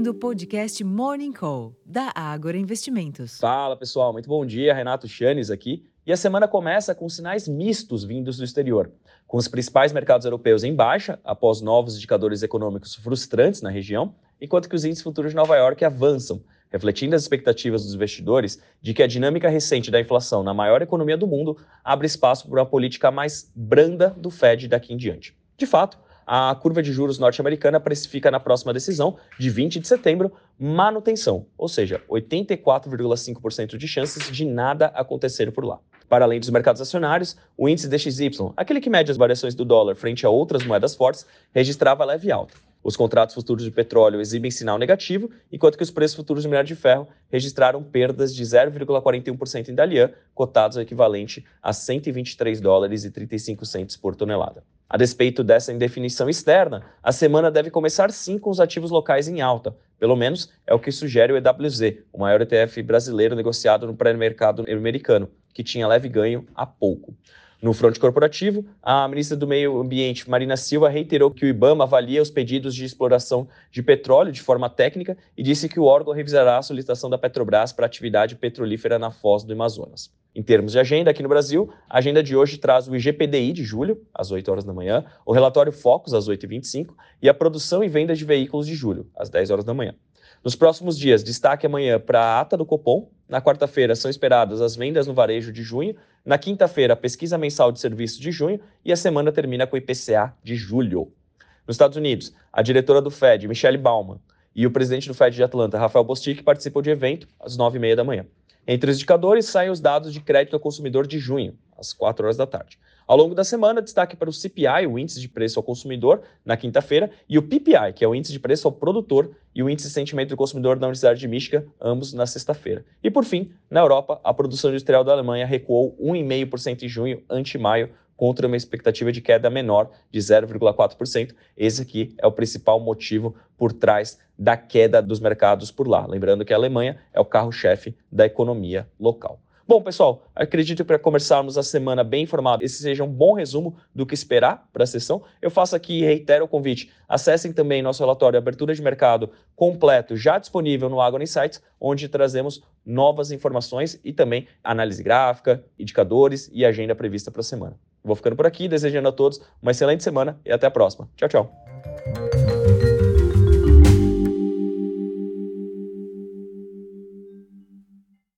ouvindo o podcast Morning Call, da Ágora Investimentos. Fala pessoal, muito bom dia. Renato Chanes aqui. E a semana começa com sinais mistos vindos do exterior, com os principais mercados europeus em baixa, após novos indicadores econômicos frustrantes na região, enquanto que os índices futuros de Nova York avançam, refletindo as expectativas dos investidores de que a dinâmica recente da inflação na maior economia do mundo abre espaço para uma política mais branda do Fed daqui em diante. De fato, a curva de juros norte-americana precifica na próxima decisão, de 20 de setembro, manutenção, ou seja, 84,5% de chances de nada acontecer por lá. Para além dos mercados acionários, o índice DXY, aquele que mede as variações do dólar frente a outras moedas fortes, registrava leve alta. Os contratos futuros de petróleo exibem sinal negativo, enquanto que os preços futuros de minério de ferro registraram perdas de 0,41% em Dalian, cotados ao equivalente a 123 dólares e 35 centos por tonelada. A despeito dessa indefinição externa, a semana deve começar sim com os ativos locais em alta. Pelo menos é o que sugere o EWZ, o maior ETF brasileiro negociado no pré-mercado americano, que tinha leve ganho há pouco. No fronte corporativo, a ministra do Meio Ambiente, Marina Silva, reiterou que o IBAMA avalia os pedidos de exploração de petróleo de forma técnica e disse que o órgão revisará a solicitação da Petrobras para atividade petrolífera na foz do Amazonas. Em termos de agenda, aqui no Brasil, a agenda de hoje traz o IGPDI de julho, às 8 horas da manhã, o relatório Focus, às 8h25, e a produção e venda de veículos de julho, às 10 horas da manhã. Nos próximos dias, destaque amanhã para a ata do Copom. Na quarta-feira, são esperadas as vendas no varejo de junho. Na quinta-feira, a pesquisa mensal de serviços de junho. E a semana termina com o IPCA de julho. Nos Estados Unidos, a diretora do Fed, Michelle Bauman, e o presidente do Fed de Atlanta, Rafael Bostic, participam de evento às 9h30 da manhã. Entre os indicadores saem os dados de crédito ao consumidor de junho, às 4 horas da tarde. Ao longo da semana, destaque para o CPI, o índice de preço ao consumidor, na quinta-feira, e o PPI, que é o índice de preço ao produtor, e o índice de sentimento do consumidor da Universidade de Michigan, ambos na sexta-feira. E por fim, na Europa, a produção industrial da Alemanha recuou 1,5% em junho, ante maio, contra uma expectativa de queda menor de 0,4%. Esse aqui é o principal motivo por trás da queda dos mercados por lá. Lembrando que a Alemanha é o carro-chefe da economia local. Bom, pessoal, acredito que para começarmos a semana bem informado, esse seja um bom resumo do que esperar para a sessão. Eu faço aqui e reitero o convite. Acessem também nosso relatório Abertura de Mercado completo, já disponível no Agro Insights, onde trazemos novas informações e também análise gráfica, indicadores e agenda prevista para a semana. Vou ficando por aqui, desejando a todos uma excelente semana e até a próxima. Tchau, tchau.